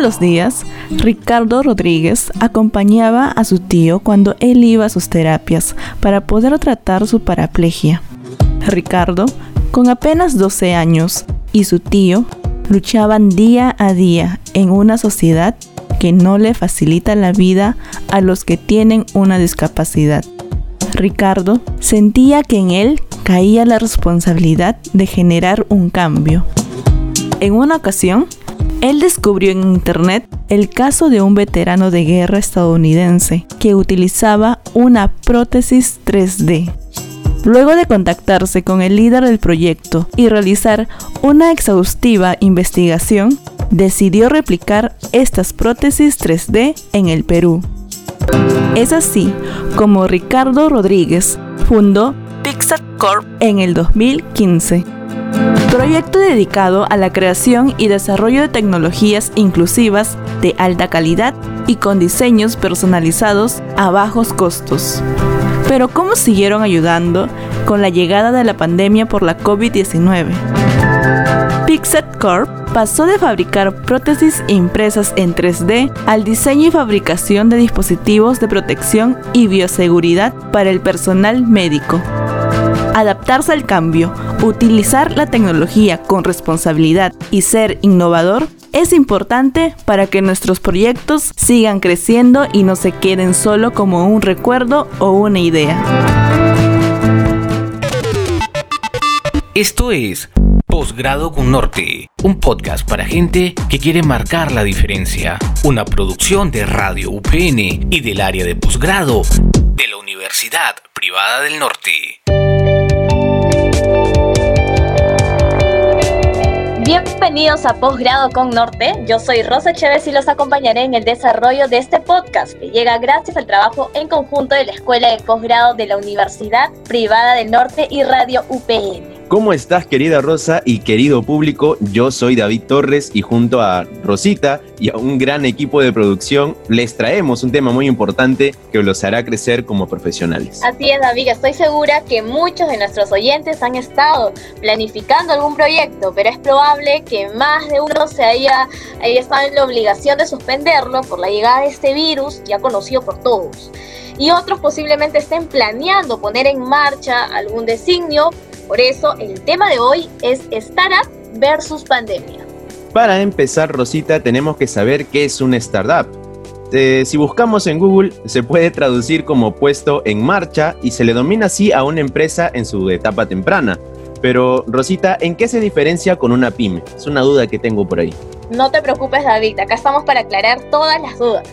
los días, Ricardo Rodríguez acompañaba a su tío cuando él iba a sus terapias para poder tratar su paraplegia. Ricardo, con apenas 12 años, y su tío luchaban día a día en una sociedad que no le facilita la vida a los que tienen una discapacidad. Ricardo sentía que en él caía la responsabilidad de generar un cambio. En una ocasión, él descubrió en internet el caso de un veterano de guerra estadounidense que utilizaba una prótesis 3D. Luego de contactarse con el líder del proyecto y realizar una exhaustiva investigación, decidió replicar estas prótesis 3D en el Perú. Es así como Ricardo Rodríguez fundó Pixar Corp en el 2015. Proyecto dedicado a la creación y desarrollo de tecnologías inclusivas de alta calidad y con diseños personalizados a bajos costos. Pero ¿cómo siguieron ayudando con la llegada de la pandemia por la COVID-19? Pixet Corp pasó de fabricar prótesis impresas en 3D al diseño y fabricación de dispositivos de protección y bioseguridad para el personal médico. Adaptarse al cambio, utilizar la tecnología con responsabilidad y ser innovador es importante para que nuestros proyectos sigan creciendo y no se queden solo como un recuerdo o una idea. Esto es Posgrado con Norte, un podcast para gente que quiere marcar la diferencia. Una producción de Radio UPN y del área de posgrado de la Universidad Privada del Norte. Bienvenidos a Posgrado con Norte. Yo soy Rosa Chévez y los acompañaré en el desarrollo de este podcast que llega gracias al trabajo en conjunto de la Escuela de Posgrado de la Universidad Privada del Norte y Radio UPN. ¿Cómo estás querida Rosa y querido público? Yo soy David Torres y junto a Rosita y a un gran equipo de producción les traemos un tema muy importante que los hará crecer como profesionales. Así es David, estoy segura que muchos de nuestros oyentes han estado planificando algún proyecto, pero es probable que más de uno se haya, estado en la obligación de suspenderlo por la llegada de este virus ya conocido por todos y otros posiblemente estén planeando poner en marcha algún designio por eso el tema de hoy es startup versus pandemia. Para empezar, Rosita, tenemos que saber qué es una startup. Eh, si buscamos en Google, se puede traducir como puesto en marcha y se le domina así a una empresa en su etapa temprana. Pero, Rosita, ¿en qué se diferencia con una pyme? Es una duda que tengo por ahí. No te preocupes, David, acá estamos para aclarar todas las dudas.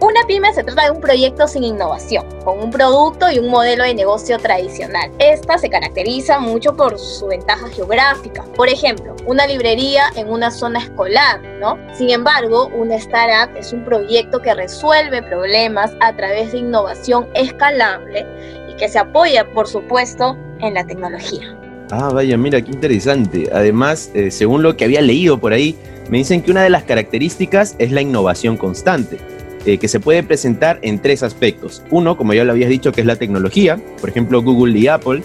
Una pyme se trata de un proyecto sin innovación, con un producto y un modelo de negocio tradicional. Esta se caracteriza mucho por su ventaja geográfica. Por ejemplo, una librería en una zona escolar, ¿no? Sin embargo, una startup es un proyecto que resuelve problemas a través de innovación escalable y que se apoya, por supuesto, en la tecnología. Ah, vaya, mira, qué interesante. Además, eh, según lo que había leído por ahí, me dicen que una de las características es la innovación constante. Eh, que se puede presentar en tres aspectos. Uno, como ya lo habías dicho, que es la tecnología, por ejemplo Google y Apple.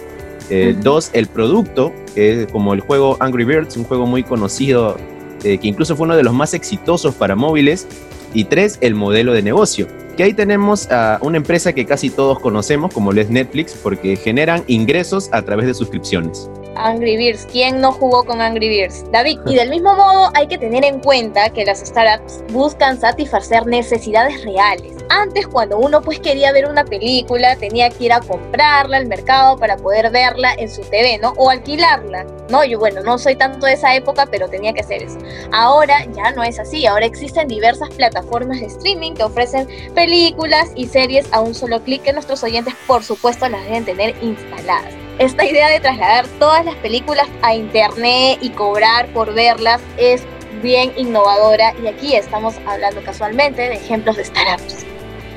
Eh, dos, el producto, que es como el juego Angry Birds, un juego muy conocido, eh, que incluso fue uno de los más exitosos para móviles. Y tres, el modelo de negocio. Que ahí tenemos a una empresa que casi todos conocemos, como lo es Netflix, porque generan ingresos a través de suscripciones. Angry Birds. ¿Quién no jugó con Angry Birds? David. Y del mismo modo hay que tener en cuenta que las startups buscan satisfacer necesidades reales. Antes cuando uno pues quería ver una película tenía que ir a comprarla al mercado para poder verla en su TV, ¿no? O alquilarla. No, yo bueno, no soy tanto de esa época, pero tenía que hacer eso. Ahora ya no es así. Ahora existen diversas plataformas de streaming que ofrecen películas y series a un solo clic que nuestros oyentes por supuesto las deben tener instaladas esta idea de trasladar todas las películas a internet y cobrar por verlas es bien innovadora y aquí estamos hablando casualmente de ejemplos de startups.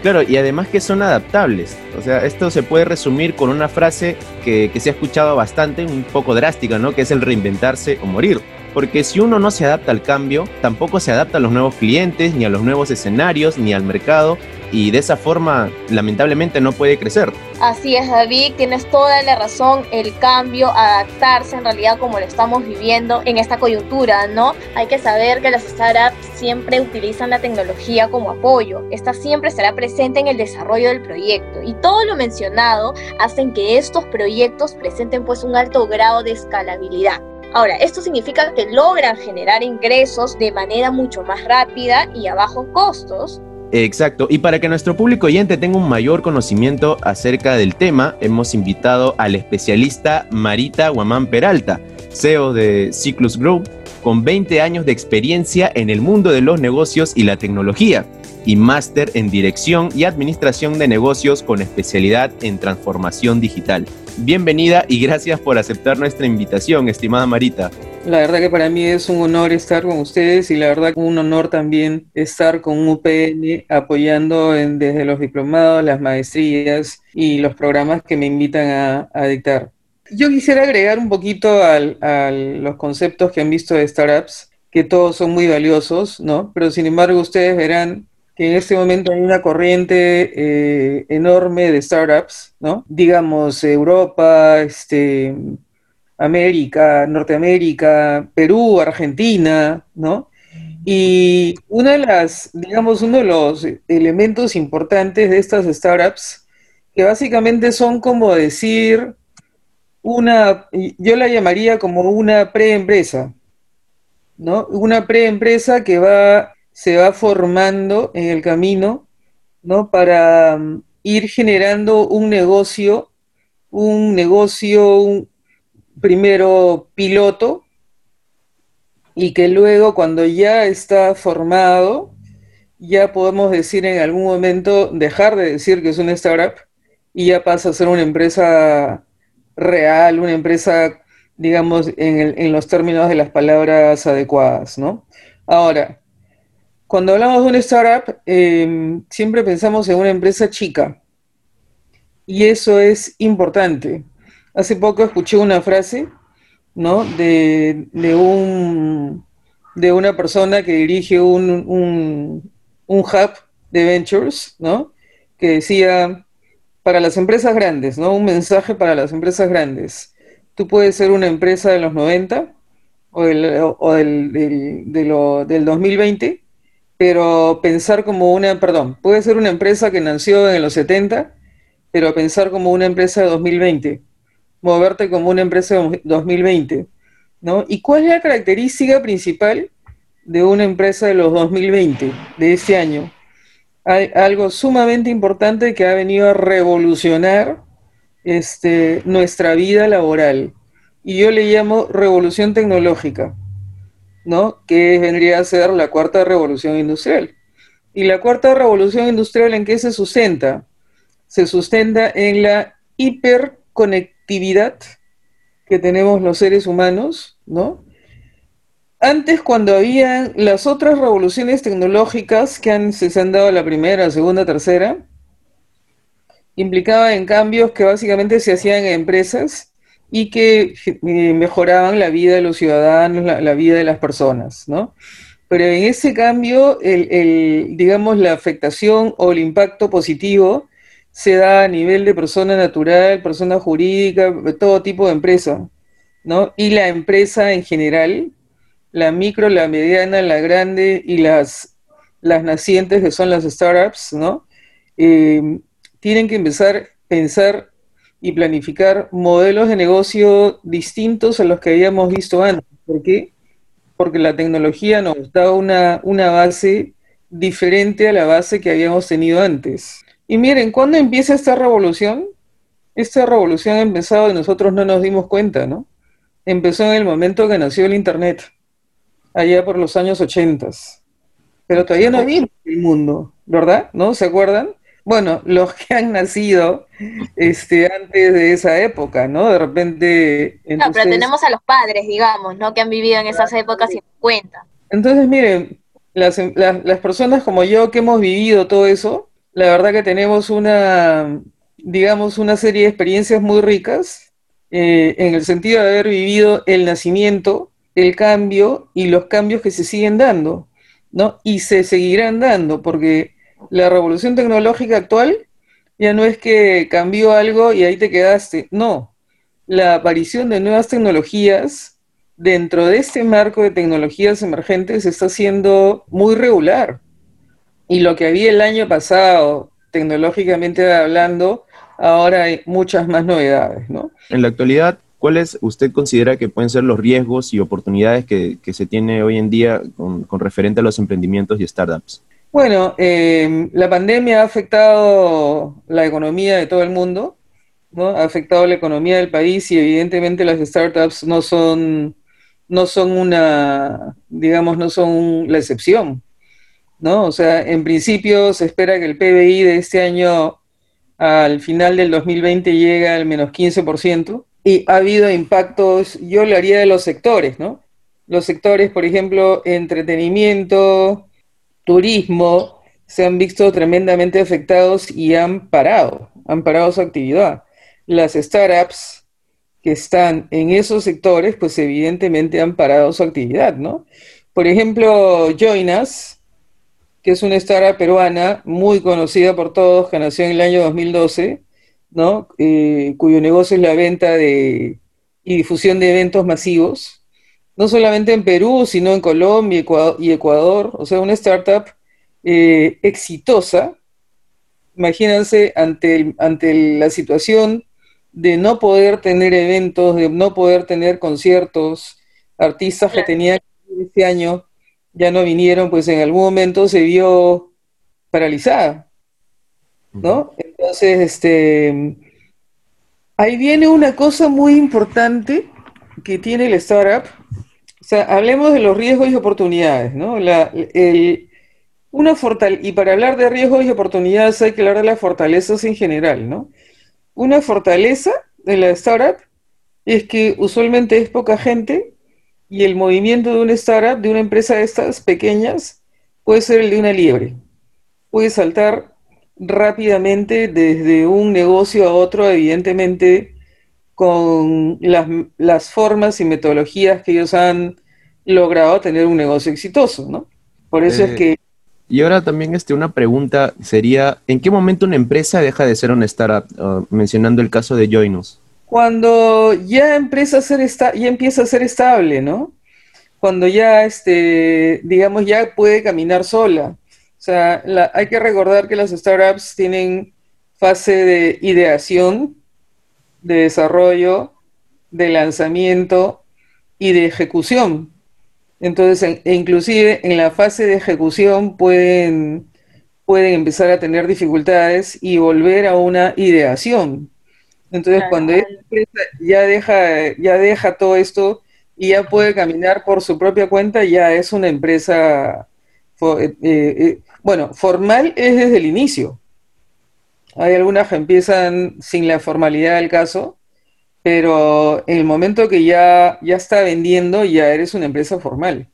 Claro, y además que son adaptables. O sea, esto se puede resumir con una frase que, se ha escuchado bastante, un poco drástica, ¿no? Que es el reinventarse o morir. Porque si uno no se adapta al cambio, tampoco se adapta a los nuevos clientes, ni a los nuevos escenarios, ni al mercado, y de esa forma lamentablemente no puede crecer. Así es, David, tienes toda la razón, el cambio, adaptarse en realidad como lo estamos viviendo en esta coyuntura, ¿no? Hay que saber que las startups siempre utilizan la tecnología como apoyo, esta siempre estará presente en el desarrollo del proyecto y todo lo mencionado hacen que estos proyectos presenten pues un alto grado de escalabilidad. Ahora, esto significa que logran generar ingresos de manera mucho más rápida y a bajos costos. Exacto, y para que nuestro público oyente tenga un mayor conocimiento acerca del tema, hemos invitado al especialista Marita Guamán Peralta, CEO de Cyclus Group, con 20 años de experiencia en el mundo de los negocios y la tecnología, y máster en dirección y administración de negocios con especialidad en transformación digital. Bienvenida y gracias por aceptar nuestra invitación, estimada Marita. La verdad que para mí es un honor estar con ustedes y la verdad que un honor también estar con UPN apoyando desde los diplomados, las maestrías y los programas que me invitan a, dictar. Yo quisiera agregar un poquito a los conceptos que han visto de startups, que todos son muy valiosos, ¿no? Pero sin embargo ustedes verán que en este momento hay una corriente eh, enorme de startups, ¿no? Digamos, Europa, este, América, Norteamérica, Perú, Argentina, ¿no? Y una de las, digamos, uno de los elementos importantes de estas startups, que básicamente son como decir una, yo la llamaría como una preempresa, ¿no? Una preempresa que va se va formando en el camino, ¿no? Para mm, ir generando un negocio, un negocio primero piloto, y que luego cuando ya está formado, ya podemos decir en algún momento, dejar de decir que es una startup y ya pasa a ser una empresa real, una empresa, digamos, en, los términos de las palabras adecuadas, ¿no? Ahora, cuando hablamos de una startup, em, siempre pensamos en una empresa chica. Y eso es importante. Hace poco escuché una frase, ¿no? De, un, de una persona que dirige un, un, un hub de ventures, ¿no? Que decía, para las empresas grandes, ¿no? Un mensaje para las empresas grandes. Tú puedes ser una empresa de los 90 o del, del, del 2020 pero pensar como una, perdón, puede ser una empresa que nació en los 70, pero pensar como una empresa de 2020, moverte como una empresa de 2020, ¿no? ¿Y cuál es la característica principal de una empresa de los 2020, de este año? Hay algo sumamente importante que ha venido a revolucionar este, nuestra vida laboral, y yo le llamo revolución tecnológica. ¿no? Que vendría a ser la cuarta revolución industrial. ¿Y la cuarta revolución industrial en qué se sustenta? Se sustenta en la hiperconectividad que tenemos los seres humanos, ¿no? Antes, cuando había las otras revoluciones tecnológicas que se han dado la primera, segunda, tercera, implicaba en cambios que básicamente se hacían en empresas y que eh, mejoraban la vida de los ciudadanos, la, vida de las personas, ¿no? Pero en ese cambio, el, digamos, la afectación o el impacto positivo se da a nivel de persona natural, persona jurídica, todo tipo de empresa, ¿no? Y la empresa en general, la micro, la mediana, la grande y las, las nacientes, que son las startups, ¿no? Eh, tienen que empezar a pensar y planificar modelos de negocio distintos a los que habíamos visto antes. ¿Por qué? Porque la tecnología nos da una, una base diferente a la base que habíamos tenido antes. Y miren, ¿cuándo empieza esta revolución? Esta revolución ha empezado y nosotros no nos dimos cuenta, ¿no? Empezó en el momento que nació el Internet, allá por los años 80. Pero todavía no vimos el mundo, ¿verdad? ¿No? ¿Se acuerdan? bueno, los que han nacido este, antes de esa época, ¿no? De repente... No, pero tenemos a los padres, digamos, ¿no? Que han vivido en esas épocas sin cuenta. Entonces, miren, las, las, personas como yo que hemos vivido todo eso, la verdad que tenemos una, digamos, una serie de experiencias muy ricas eh, en el sentido de haber vivido el nacimiento, el cambio y los cambios que se siguen dando, ¿no? Y se seguirán dando, porque La revolución tecnológica actual ya no es que cambió algo y ahí te quedaste. No, la aparición de nuevas tecnologías dentro de este marco de tecnologías emergentes está siendo muy regular. Y lo que había el año pasado, tecnológicamente hablando, ahora hay muchas más novedades, ¿no? En la actualidad, ¿cuáles usted considera que pueden ser los riesgos y oportunidades que, se tiene hoy en día con, referente a los emprendimientos y startups? Bueno, eh, la pandemia ha afectado la economía de todo el mundo, ¿no? Ha afectado la economía del país y evidentemente las startups no son, no son una, digamos, no son la excepción, ¿no? O sea, en principio se espera que el PBI de este año al final del 2020 llega al menos 15% y ha habido impactos, yo le haría de los sectores, ¿no? Los sectores, por ejemplo, entretenimiento, turismo, se han visto tremendamente afectados y han parado, han parado su actividad. Las startups que están en esos sectores, pues evidentemente han parado su actividad, ¿no? Por ejemplo, Joinas, que es una startup peruana muy conocida por todos, que nació en el año 2012, ¿no? Eh, cuyo negocio es la venta de, y difusión de eventos masivos, no solamente en Perú, sino en Colombia y Ecuador, o sea, una startup eh, exitosa. Imagínense ante, ante la situación de no poder tener eventos, de no poder tener conciertos, artistas que tenían este año ya no vinieron, pues en algún momento se vio paralizada, ¿no? Entonces, este, ahí viene una cosa muy importante que tiene el startup. O sea, hablemos de los riesgos y oportunidades, ¿no? La, el, una y para hablar de riesgos y oportunidades hay que hablar de las fortalezas en general, ¿no? Una fortaleza de la startup es que usualmente es poca gente y el movimiento de una startup, de una empresa de estas pequeñas, puede ser el de una liebre. Puede saltar rápidamente desde un negocio a otro, evidentemente con las, formas y metodologías que ellos han logrado tener un negocio exitoso, ¿no? Por eso es eh, que... Y ahora también este, una pregunta sería, ¿en qué momento una empresa deja de ser una startup? Ah, mencionando el caso de Joinus cuando ya empieza a ser esta, ya empieza a ser estable, ¿no? Cuando ya, este, digamos, ya puede caminar sola. O sea, hay que recordar que las startups tienen fase de ideación, de desarrollo, de lanzamiento y de ejecución. Entonces, e inclusive en la fase de ejecución pueden, pueden empezar a tener dificultades y volver a una ideación. Entonces, cuando ya deja, ya deja todo esto y ya puede caminar por su propia cuenta, ya es una empresa, eh, eh, eh, bueno, formal es desde el inicio. Hay algunas que empiezan sin la formalidad del caso, pero en el momento que ya, ya está vendiendo, ya eres una empresa formal.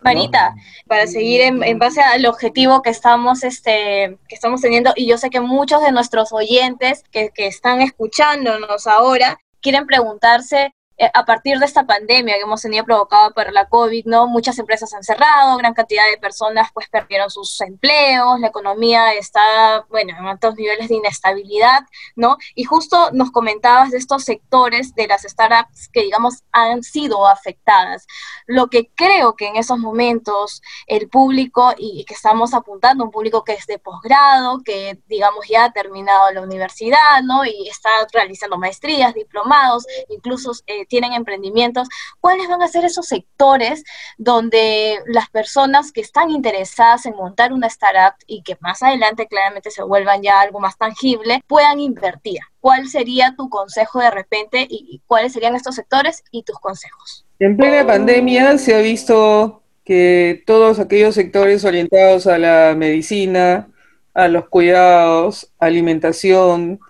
Marita, para seguir en, base al objetivo que estamos, este, que estamos teniendo, y yo sé que muchos de nuestros oyentes que, que están escuchándonos ahora quieren preguntarse a partir de esta pandemia que hemos tenido provocada por la COVID, ¿no? Muchas empresas han cerrado, gran cantidad de personas pues perdieron sus empleos, la economía está, bueno, en altos niveles de inestabilidad, ¿no? Y justo nos comentabas de estos sectores de las startups que, digamos, han sido afectadas. Lo que creo que en esos momentos el público, y que estamos apuntando, un público que es de posgrado, que, digamos, ya ha terminado la universidad, ¿no? Y está realizando maestrías, diplomados, incluso... Eh, tienen emprendimientos, ¿cuáles van a ser esos sectores donde las personas que están interesadas en montar una startup y que más adelante claramente se vuelvan ya algo más tangible, puedan invertir? ¿Cuál sería tu consejo de repente y cuáles serían estos sectores y tus consejos? En plena pandemia se ha visto que todos aquellos sectores orientados a la medicina, a los cuidados, alimentación,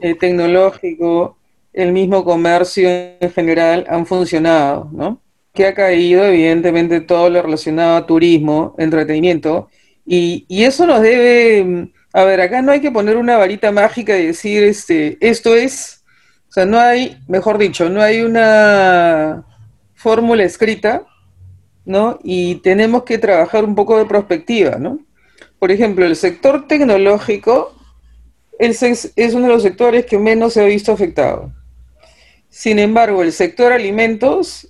eh, tecnológico, el mismo comercio en general han funcionado, ¿no? Que ha caído, evidentemente, todo lo relacionado a turismo, entretenimiento, y, eso nos debe, a ver, acá no hay que poner una varita mágica y decir, este, esto es, o sea, no hay, mejor dicho, no hay una fórmula escrita, ¿no? Y tenemos que trabajar un poco de prospectiva, ¿no? por ejemplo, el sector tecnológico es uno de los sectores que menos se ha visto afectado. Sin embargo, el sector alimentos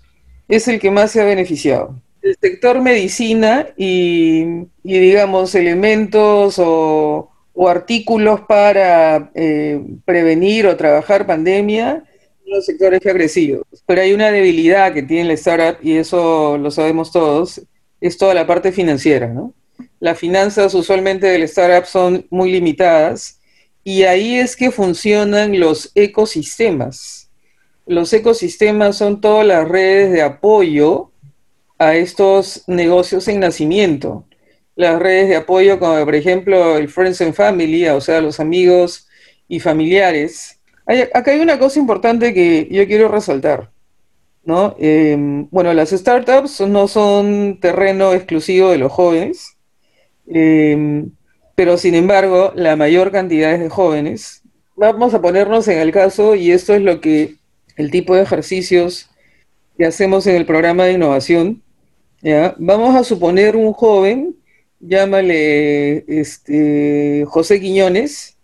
es el que más se ha beneficiado. El sector medicina y, digamos, elementos o, artículos para eh, prevenir o trabajar pandemia, los sectores agresivos. Pero hay una debilidad que tiene la startup, y eso lo sabemos todos, es toda la parte financiera, ¿no? Las finanzas usualmente del startup son muy limitadas y ahí es que funcionan los ecosistemas. Los ecosistemas son todas las redes de apoyo a estos negocios en nacimiento. Las redes de apoyo como por ejemplo el Friends and Family, o sea, los amigos y familiares. acá hay una cosa importante que yo quiero resaltar. ¿no? Em, bueno, las startups no son terreno exclusivo de los jóvenes. Em, pero sin embargo, la mayor cantidad es de jóvenes. Vamos a ponernos en el caso, y esto es lo que el tipo de ejercicios que hacemos en el programa de innovación. ¿ya? Vamos a suponer un joven, llámale este, José Quiñones,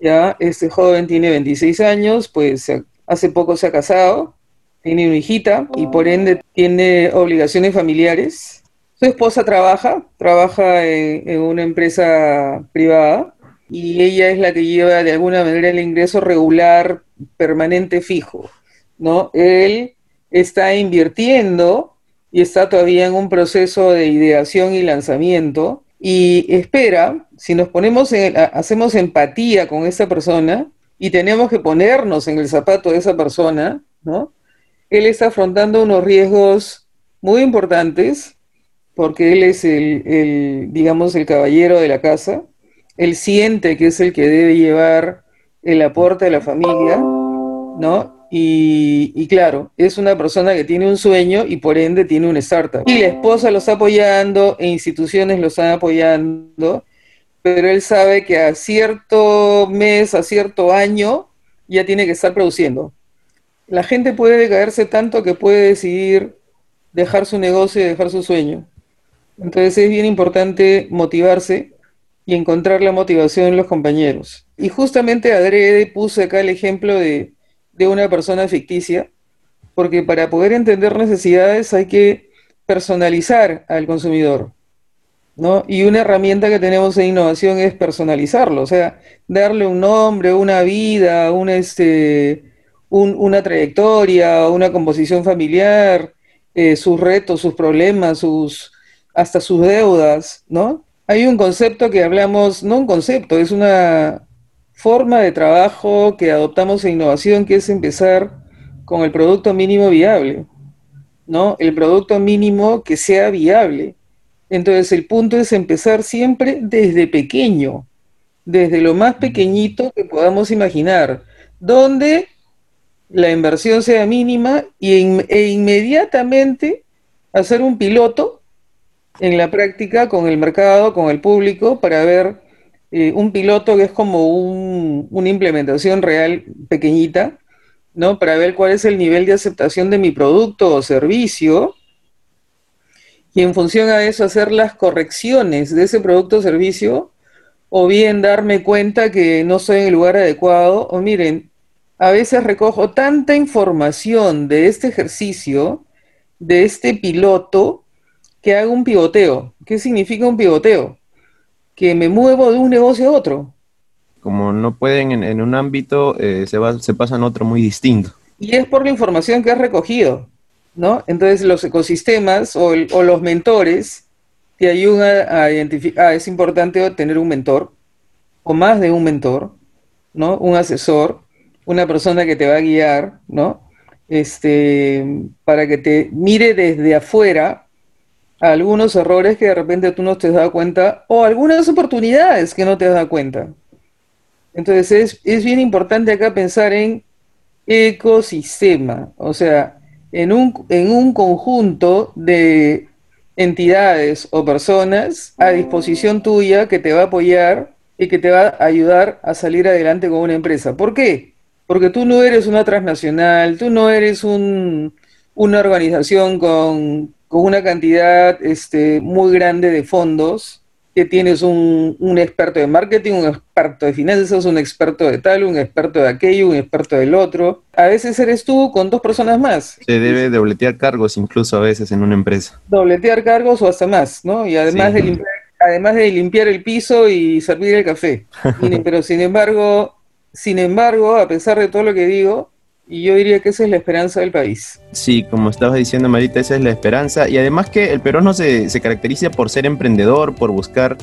¿ya? Este joven tiene 26 años, pues hace poco se ha casado, tiene una hijita y por ende tiene obligaciones familiares su esposa trabaja, trabaja en, una empresa privada y ella es la que lleva de alguna manera el ingreso regular permanente fijo, ¿no? Él está invirtiendo y está todavía en un proceso de ideación y lanzamiento y espera, si nos ponemos en, hacemos empatía con esa persona y tenemos que ponernos en el zapato de esa persona, ¿no? Él está afrontando unos riesgos muy importantes porque él es el, digamos, el caballero de la casa, él siente que es el que debe llevar el aporte a la familia, ¿no? Y, claro, es una persona que tiene un sueño y por ende tiene un startup. Y la esposa lo está apoyando e instituciones lo están apoyando, pero él sabe que a cierto mes, a cierto año, ya tiene que estar produciendo. La gente puede decaerse tanto que puede decidir dejar su negocio y dejar su sueño. Entonces es bien importante motivarse y encontrar la motivación en los compañeros. Y justamente adrede puse acá el ejemplo de, una persona ficticia, porque para poder entender necesidades hay que personalizar al consumidor. ¿no? Y una herramienta que tenemos en innovación es personalizarlo, o sea, darle un nombre, una vida, una, este, una trayectoria, una composición familiar, eh, sus retos, sus problemas, sus, hasta sus deudas, ¿no? Hay un concepto que hablamos, no un concepto, es una forma de trabajo que adoptamos en innovación, que es empezar con el producto mínimo viable, ¿no? El producto mínimo que sea viable. Entonces el punto es empezar siempre desde pequeño, desde lo más pequeñito que podamos imaginar, donde la inversión sea mínima y e inmediatamente hacer un piloto en la práctica con el mercado, con el público, para ver eh, un piloto que es como una implementación real pequeñita, ¿no? Para ver cuál es el nivel de aceptación de mi producto o servicio y en función a eso hacer las correcciones de ese producto o servicio o bien darme cuenta que no estoy en el lugar adecuado o miren, a veces recojo tanta información de este ejercicio, de este piloto, que haga un pivoteo. ¿Qué significa un pivoteo? Que me muevo de un negocio a otro. Como no pueden en, un ámbito, eh, se, va, se pasan a otro muy distinto. Y es por la información que has recogido, ¿no? Entonces los ecosistemas o, los mentores te ayudan a identificar, ah, es importante tener un mentor o más de un mentor, ¿no? Un asesor, una persona que te va a guiar, ¿no? Este, para que te mire desde afuera algunos errores que de repente tú no te has dado cuenta o algunas oportunidades que no te has dado cuenta. Entonces es, es bien importante acá pensar en ecosistema, o sea, en un, en un conjunto de entidades o personas a disposición tuya que te va a apoyar y que te va a ayudar a salir adelante con una empresa. ¿Por qué? Porque tú no eres una transnacional, tú no eres un, una organización con con una cantidad este, muy grande de fondos, que tienes un, un, experto de marketing, un experto de finanzas, un experto de tal, un experto de aquello, un experto del otro. A veces eres tú con dos personas más. Se debe dobletear cargos incluso a veces en una empresa. Dobletear cargos o hasta más, ¿no? Y además, de, limpiar, además de limpiar el piso y servir el café. Pero sin embargo, sin embargo, a pesar de todo lo que digo, y yo diría que esa es la esperanza del país. Sí, como estabas diciendo, Marita, esa es la esperanza. Y además que el peruano se, se caracteriza por ser emprendedor, por buscar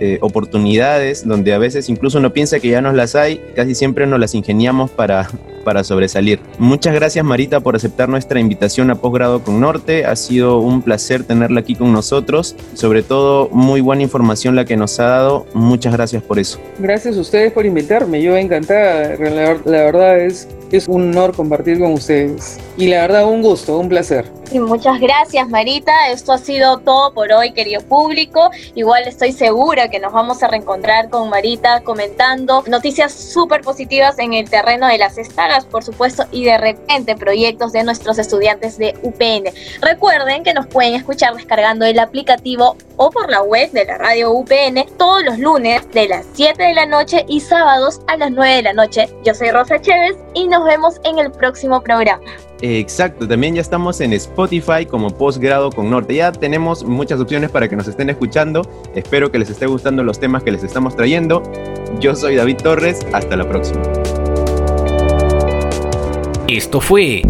eh, oportunidades donde a veces incluso uno piensa que ya nos las hay, casi siempre nos las ingeniamos para, para sobresalir. Muchas gracias Marita por aceptar nuestra invitación a Posgrado con Norte. Ha sido un placer tenerla aquí con nosotros. Sobre todo, muy buena información la que nos ha dado. Muchas gracias por eso. Gracias a ustedes por invitarme. Yo encantada. La, la verdad es, es un honor compartir con ustedes. Y la verdad, un gusto, un placer. Muchas gracias, Marita. Esto ha sido todo por hoy, querido público. Igual estoy segura que nos vamos a reencontrar con Marita comentando noticias súper positivas en el terreno de las estaras, por supuesto, y de repente proyectos de nuestros estudiantes de UPN. Recuerden que nos pueden escuchar descargando el aplicativo o por la web de la radio UPN todos los lunes de las 7 de la noche y sábados a las 9 de la noche. Yo soy Rosa Chévez y nos vemos en el próximo programa. Exacto, también ya estamos en Spotify como Postgrado con Norte. Ya tenemos muchas opciones para que nos estén escuchando. Espero que les esté gustando los temas que les estamos trayendo. Yo soy David Torres, hasta la próxima. Esto fue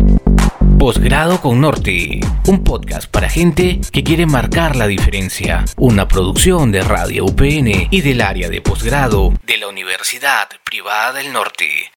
Postgrado con Norte, un podcast para gente que quiere marcar la diferencia. Una producción de Radio UPN y del área de posgrado de la Universidad Privada del Norte.